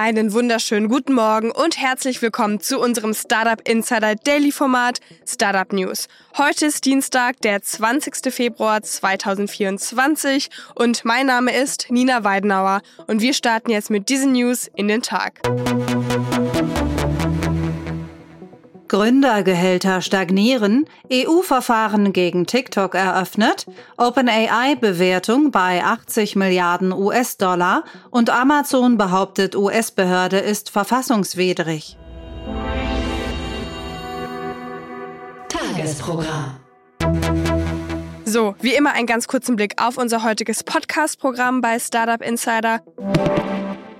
Einen wunderschönen guten Morgen und herzlich willkommen zu unserem Startup Insider Daily Format Startup News. Heute ist Dienstag, der 20. Februar 2024 und mein Name ist Nina Weidenauer und wir starten jetzt mit diesen News in den Tag. Gründergehälter stagnieren, EU-Verfahren gegen TikTok eröffnet, OpenAI-Bewertung bei 80 Milliarden US-Dollar und Amazon behauptet, US-Behörde ist verfassungswidrig. Tagesprogramm. So, wie immer einen ganz kurzen Blick auf unser heutiges Podcast-Programm bei Startup Insider.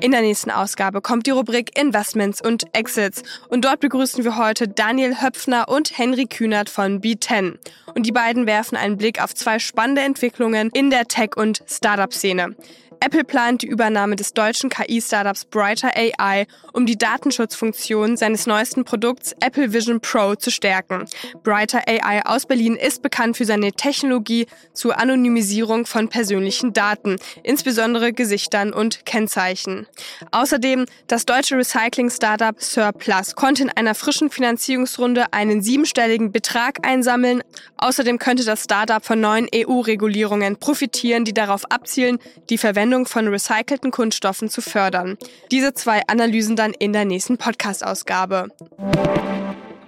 In der nächsten Ausgabe kommt die Rubrik Investments und Exits. Und dort begrüßen wir heute Daniel Höpfner und Henry Kühnert von B10. Und die beiden werfen einen Blick auf zwei spannende Entwicklungen in der Tech- und Startup-Szene. Apple plant die Übernahme des deutschen KI-Startups Brighter AI, um die Datenschutzfunktion seines neuesten Produkts Apple Vision Pro zu stärken. Brighter AI aus Berlin ist bekannt für seine Technologie zur Anonymisierung von persönlichen Daten, insbesondere Gesichtern und Kennzeichen. Außerdem das deutsche Recycling-Startup Surplus konnte in einer frischen Finanzierungsrunde einen siebenstelligen Betrag einsammeln. Außerdem könnte das Startup von neuen EU-Regulierungen profitieren, die darauf abzielen, die Verwendung Verwendung von recycelten Kunststoffen zu fördern. Diese zwei Analysen dann in der nächsten Podcast-Ausgabe.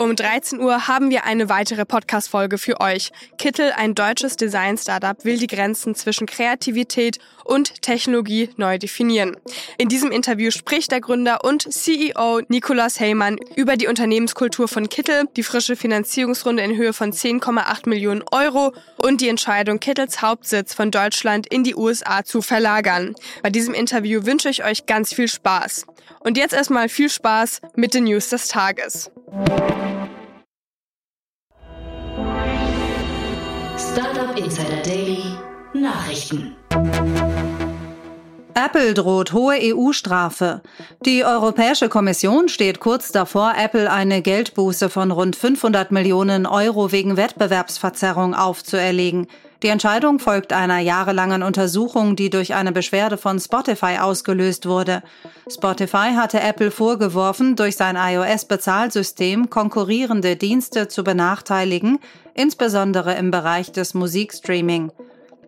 Um 13 Uhr haben wir eine weitere Podcast-Folge für euch. Kittel, ein deutsches Design-Startup, will die Grenzen zwischen Kreativität und Technologie neu definieren. In diesem Interview spricht der Gründer und CEO Nikolaus Heymann über die Unternehmenskultur von Kittel, die frische Finanzierungsrunde in Höhe von 10,8 Millionen Euro und die Entscheidung, Kittels Hauptsitz von Deutschland in die USA zu verlagern. Bei diesem Interview wünsche ich euch ganz viel Spaß. Und jetzt erstmal viel Spaß mit den News des Tages. Startup Insider Daily Nachrichten. Apple droht hohe EU-Strafe. Die Europäische Kommission steht kurz davor, Apple eine Geldbuße von rund 500 Millionen Euro wegen Wettbewerbsverzerrung aufzuerlegen. Die Entscheidung folgt einer jahrelangen Untersuchung, die durch eine Beschwerde von Spotify ausgelöst wurde. Spotify hatte Apple vorgeworfen, durch sein iOS-Bezahlsystem konkurrierende Dienste zu benachteiligen, insbesondere im Bereich des Musikstreaming.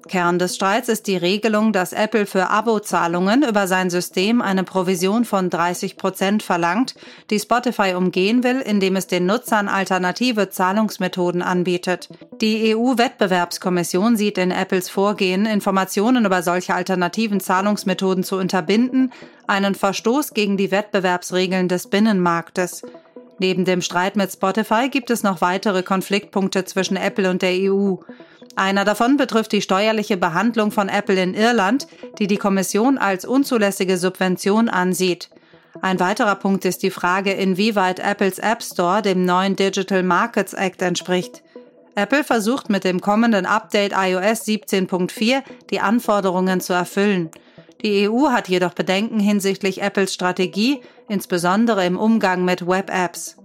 Kern des Streits ist die Regelung, dass Apple für Abozahlungen über sein System eine Provision von 30 Prozent verlangt, die Spotify umgehen will, indem es den Nutzern alternative Zahlungsmethoden anbietet. Die EU-Wettbewerbskommission sieht in Apples Vorgehen, Informationen über solche alternativen Zahlungsmethoden zu unterbinden, einen Verstoß gegen die Wettbewerbsregeln des Binnenmarktes. Neben dem Streit mit Spotify gibt es noch weitere Konfliktpunkte zwischen Apple und der EU. Einer davon betrifft die steuerliche Behandlung von Apple in Irland, die die Kommission als unzulässige Subvention ansieht. Ein weiterer Punkt ist die Frage, inwieweit Apples App Store dem neuen Digital Markets Act entspricht. Apple versucht mit dem kommenden Update iOS 17.4 die Anforderungen zu erfüllen. Die EU hat jedoch Bedenken hinsichtlich Apples Strategie, insbesondere im Umgang mit Web-Apps.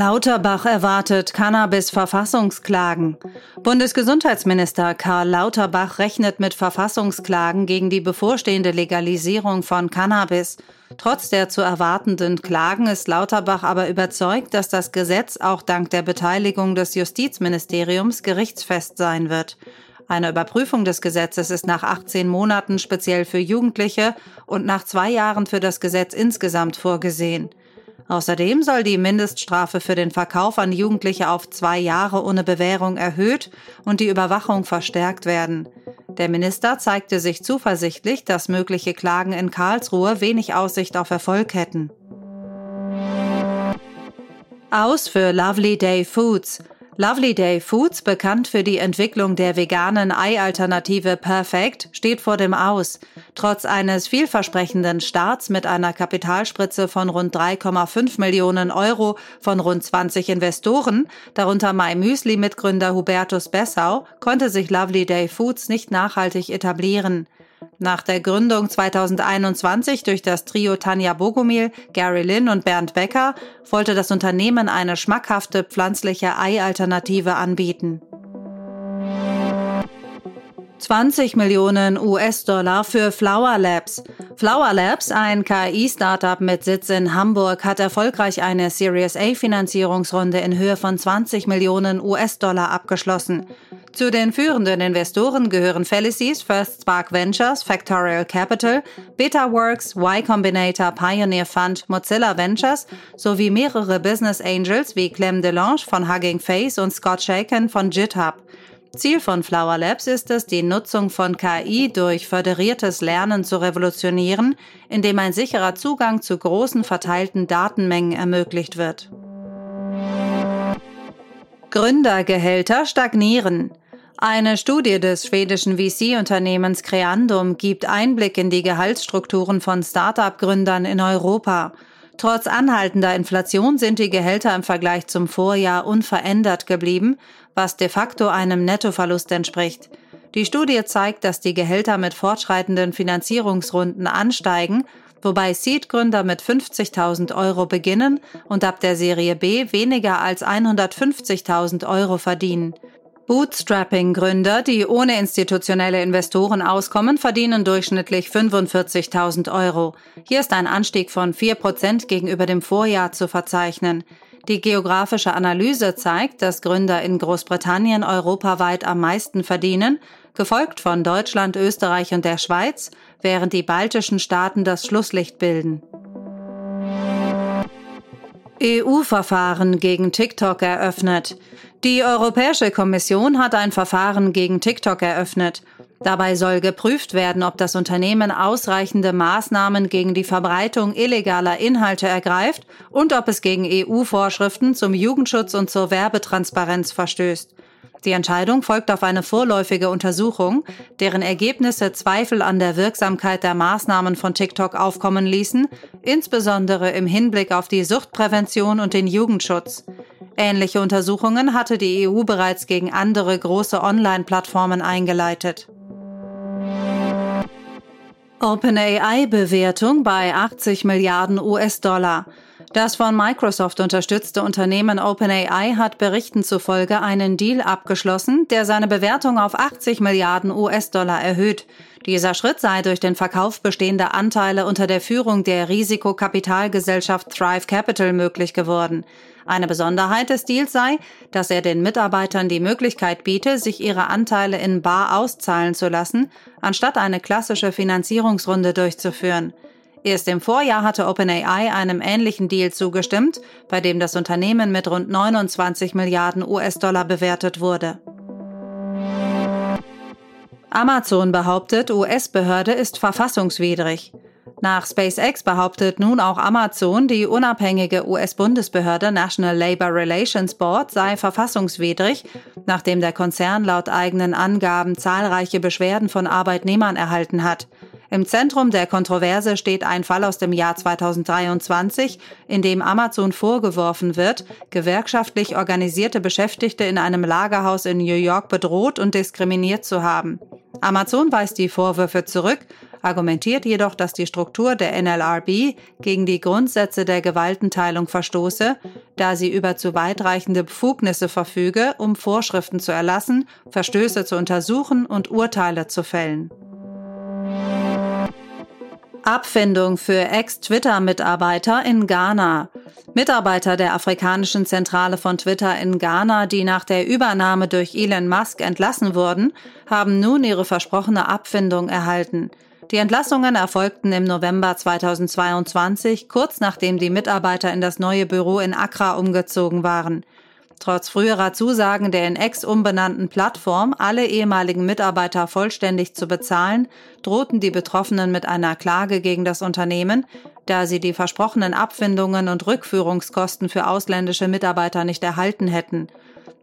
Lauterbach erwartet Cannabis-Verfassungsklagen. Bundesgesundheitsminister Karl Lauterbach rechnet mit Verfassungsklagen gegen die bevorstehende Legalisierung von Cannabis. Trotz der zu erwartenden Klagen ist Lauterbach aber überzeugt, dass das Gesetz auch dank der Beteiligung des Justizministeriums gerichtsfest sein wird. Eine Überprüfung des Gesetzes ist nach 18 Monaten speziell für Jugendliche und nach zwei Jahren für das Gesetz insgesamt vorgesehen. Außerdem soll die Mindeststrafe für den Verkauf an Jugendliche auf zwei Jahre ohne Bewährung erhöht und die Überwachung verstärkt werden. Der Minister zeigte sich zuversichtlich, dass mögliche Klagen in Karlsruhe wenig Aussicht auf Erfolg hätten. Aus für Lovely Day Foods. Lovely Day Foods, bekannt für die Entwicklung der veganen Ei-Alternative Perfect, steht vor dem Aus. Trotz eines vielversprechenden Starts mit einer Kapitalspritze von rund 3,5 Millionen Euro von rund 20 Investoren, darunter My Müsli-Mitgründer Hubertus Bessau, konnte sich Lovely Day Foods nicht nachhaltig etablieren. Nach der Gründung 2021 durch das Trio Tanja Bogomil, Gary Lynn und Bernd Becker wollte das Unternehmen eine schmackhafte pflanzliche Ei-Alternative anbieten. 20 Millionen US-Dollar für Flower Labs. Flower Labs, ein KI-Startup mit Sitz in Hamburg, hat erfolgreich eine Series A-Finanzierungsrunde in Höhe von 20 Millionen US-Dollar abgeschlossen. Zu den führenden Investoren gehören Felices, First Spark Ventures, Factorial Capital, BetaWorks, Y Combinator, Pioneer Fund, Mozilla Ventures sowie mehrere Business Angels wie Clem Delange von Hugging Face und Scott Shaken von GitHub. Ziel von Flower Labs ist es, die Nutzung von KI durch föderiertes Lernen zu revolutionieren, indem ein sicherer Zugang zu großen verteilten Datenmengen ermöglicht wird. Gründergehälter stagnieren. Eine Studie des schwedischen VC-Unternehmens Creandum gibt Einblick in die Gehaltsstrukturen von Start-up-Gründern in Europa. Trotz anhaltender Inflation sind die Gehälter im Vergleich zum Vorjahr unverändert geblieben, was de facto einem Nettoverlust entspricht. Die Studie zeigt, dass die Gehälter mit fortschreitenden Finanzierungsrunden ansteigen, wobei Seed-Gründer mit 50.000 Euro beginnen und ab der Serie B weniger als 150.000 Euro verdienen. Bootstrapping-Gründer, die ohne institutionelle Investoren auskommen, verdienen durchschnittlich 45.000 Euro. Hier ist ein Anstieg von 4 Prozent gegenüber dem Vorjahr zu verzeichnen. Die geografische Analyse zeigt, dass Gründer in Großbritannien europaweit am meisten verdienen, gefolgt von Deutschland, Österreich und der Schweiz, während die baltischen Staaten das Schlusslicht bilden. EU-Verfahren gegen TikTok eröffnet. Die Europäische Kommission hat ein Verfahren gegen TikTok eröffnet. Dabei soll geprüft werden, ob das Unternehmen ausreichende Maßnahmen gegen die Verbreitung illegaler Inhalte ergreift und ob es gegen EU-Vorschriften zum Jugendschutz und zur Werbetransparenz verstößt. Die Entscheidung folgt auf eine vorläufige Untersuchung, deren Ergebnisse Zweifel an der Wirksamkeit der Maßnahmen von TikTok aufkommen ließen, insbesondere im Hinblick auf die Suchtprävention und den Jugendschutz. Ähnliche Untersuchungen hatte die EU bereits gegen andere große Online-Plattformen eingeleitet. OpenAI-Bewertung bei 80 Milliarden US-Dollar. Das von Microsoft unterstützte Unternehmen OpenAI hat Berichten zufolge einen Deal abgeschlossen, der seine Bewertung auf 80 Milliarden US-Dollar erhöht. Dieser Schritt sei durch den Verkauf bestehender Anteile unter der Führung der Risikokapitalgesellschaft Thrive Capital möglich geworden. Eine Besonderheit des Deals sei, dass er den Mitarbeitern die Möglichkeit biete, sich ihre Anteile in Bar auszahlen zu lassen, anstatt eine klassische Finanzierungsrunde durchzuführen. Erst im Vorjahr hatte OpenAI einem ähnlichen Deal zugestimmt, bei dem das Unternehmen mit rund 29 Milliarden US-Dollar bewertet wurde. Amazon behauptet, US-Behörde ist verfassungswidrig. Nach SpaceX behauptet nun auch Amazon, die unabhängige US-Bundesbehörde National Labor Relations Board sei verfassungswidrig, nachdem der Konzern laut eigenen Angaben zahlreiche Beschwerden von Arbeitnehmern erhalten hat. Im Zentrum der Kontroverse steht ein Fall aus dem Jahr 2023, in dem Amazon vorgeworfen wird, gewerkschaftlich organisierte Beschäftigte in einem Lagerhaus in New York bedroht und diskriminiert zu haben. Amazon weist die Vorwürfe zurück, argumentiert jedoch, dass die Struktur der NLRB gegen die Grundsätze der Gewaltenteilung verstoße, da sie über zu weitreichende Befugnisse verfüge, um Vorschriften zu erlassen, Verstöße zu untersuchen und Urteile zu fällen. Abfindung für Ex-Twitter-Mitarbeiter in Ghana. Mitarbeiter der afrikanischen Zentrale von Twitter in Ghana, die nach der Übernahme durch Elon Musk entlassen wurden, haben nun ihre versprochene Abfindung erhalten. Die Entlassungen erfolgten im November 2022, kurz nachdem die Mitarbeiter in das neue Büro in Accra umgezogen waren. Trotz früherer Zusagen der in Ex umbenannten Plattform, alle ehemaligen Mitarbeiter vollständig zu bezahlen, drohten die Betroffenen mit einer Klage gegen das Unternehmen, da sie die versprochenen Abfindungen und Rückführungskosten für ausländische Mitarbeiter nicht erhalten hätten.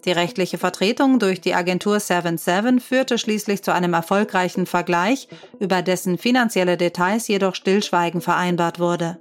Die rechtliche Vertretung durch die Agentur 77 führte schließlich zu einem erfolgreichen Vergleich, über dessen finanzielle Details jedoch Stillschweigen vereinbart wurde.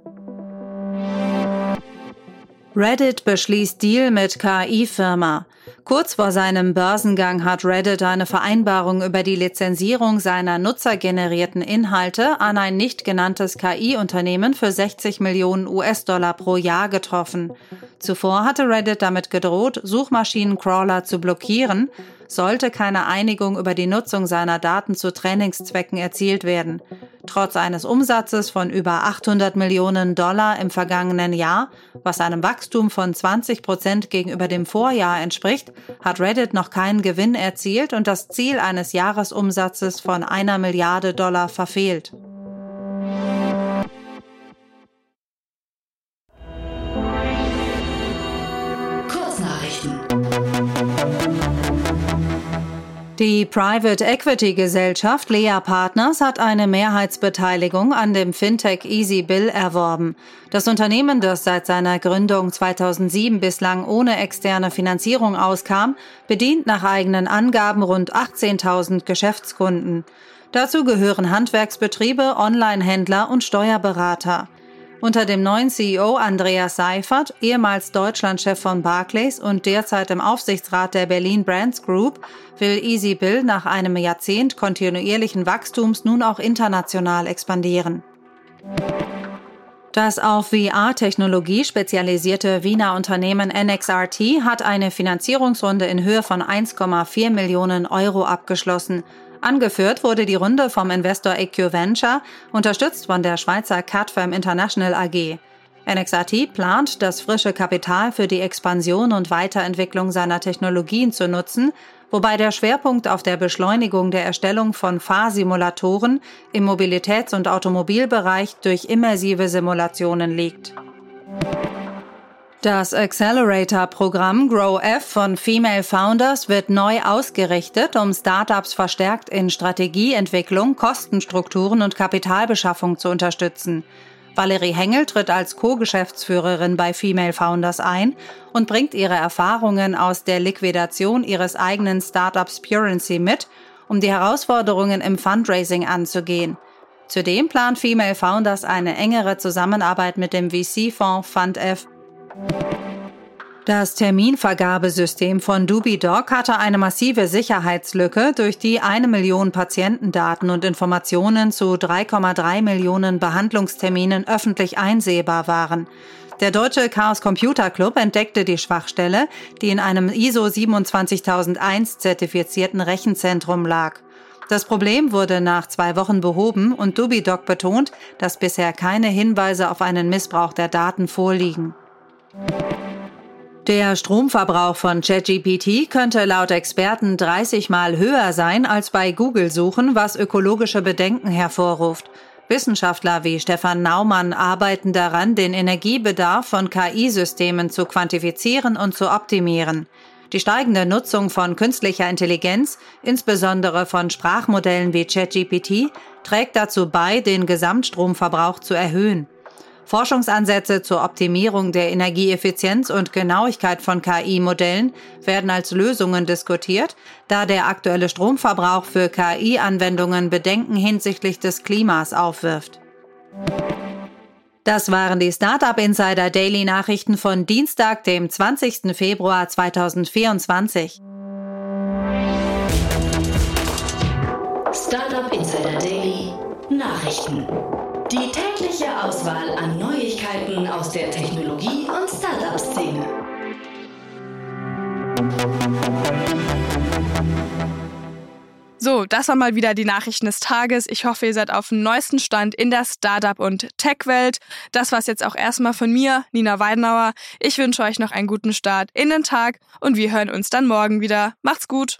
Reddit beschließt Deal mit KI-Firma. Kurz vor seinem Börsengang hat Reddit eine Vereinbarung über die Lizenzierung seiner nutzergenerierten Inhalte an ein nicht genanntes KI-Unternehmen für 60 Millionen US-Dollar pro Jahr getroffen. Zuvor hatte Reddit damit gedroht, Suchmaschinencrawler zu blockieren, sollte keine Einigung über die Nutzung seiner Daten zu Trainingszwecken erzielt werden. Trotz eines Umsatzes von über 800 Millionen Dollar im vergangenen Jahr, was einem Wachstum von 20 Prozent gegenüber dem Vorjahr entspricht, hat Reddit noch keinen Gewinn erzielt und das Ziel eines Jahresumsatzes von einer Milliarde Dollar verfehlt. Die Private Equity Gesellschaft Lea Partners hat eine Mehrheitsbeteiligung an dem Fintech EasyBill erworben. Das Unternehmen, das seit seiner Gründung 2007 bislang ohne externe Finanzierung auskam, bedient nach eigenen Angaben rund 18.000 Geschäftskunden. Dazu gehören Handwerksbetriebe, Onlinehändler und Steuerberater. Unter dem neuen CEO Andreas Seifert, ehemals Deutschlandchef von Barclays und derzeit im Aufsichtsrat der Berlin Brands Group, will EasyBill nach einem Jahrzehnt kontinuierlichen Wachstums nun auch international expandieren. Das auf VR-Technologie spezialisierte Wiener Unternehmen NXRT hat eine Finanzierungsrunde in Höhe von 1,4 Millionen Euro abgeschlossen. Angeführt wurde die Runde vom Investor EQ Venture, unterstützt von der Schweizer Catfirm International AG. NXRT plant, das frische Kapital für die Expansion und Weiterentwicklung seiner Technologien zu nutzen, wobei der Schwerpunkt auf der Beschleunigung der Erstellung von Fahrsimulatoren im Mobilitäts- und Automobilbereich durch immersive Simulationen liegt. Das Accelerator-Programm GrowF von Female Founders wird neu ausgerichtet, um Startups verstärkt in Strategieentwicklung, Kostenstrukturen und Kapitalbeschaffung zu unterstützen. Valerie Hengel tritt als Co-Geschäftsführerin bei Female Founders ein und bringt ihre Erfahrungen aus der Liquidation ihres eigenen Startups Purency mit, um die Herausforderungen im Fundraising anzugehen. Zudem plant Female Founders eine engere Zusammenarbeit mit dem VC-Fonds FundF das Terminvergabesystem von DubiDoc hatte eine massive Sicherheitslücke, durch die eine Million Patientendaten und Informationen zu 3,3 Millionen Behandlungsterminen öffentlich einsehbar waren. Der deutsche Chaos Computer Club entdeckte die Schwachstelle, die in einem ISO 27001 zertifizierten Rechenzentrum lag. Das Problem wurde nach zwei Wochen behoben und DubiDoc betont, dass bisher keine Hinweise auf einen Missbrauch der Daten vorliegen. Der Stromverbrauch von ChatGPT könnte laut Experten 30 Mal höher sein als bei Google-Suchen, was ökologische Bedenken hervorruft. Wissenschaftler wie Stefan Naumann arbeiten daran, den Energiebedarf von KI-Systemen zu quantifizieren und zu optimieren. Die steigende Nutzung von künstlicher Intelligenz, insbesondere von Sprachmodellen wie ChatGPT, trägt dazu bei, den Gesamtstromverbrauch zu erhöhen. Forschungsansätze zur Optimierung der Energieeffizienz und Genauigkeit von KI-Modellen werden als Lösungen diskutiert, da der aktuelle Stromverbrauch für KI-Anwendungen Bedenken hinsichtlich des Klimas aufwirft. Das waren die Startup Insider Daily Nachrichten von Dienstag, dem 20. Februar 2024. Startup Insider Daily Nachrichten. Die tägliche Auswahl an Aus der Technologie- und Startup-Szene. So, das war mal wieder die Nachrichten des Tages. Ich hoffe, ihr seid auf dem neuesten Stand in der Startup- und Tech-Welt. Das war es jetzt auch erstmal von mir, Nina Weidenauer. Ich wünsche euch noch einen guten Start in den Tag und wir hören uns dann morgen wieder. Macht's gut!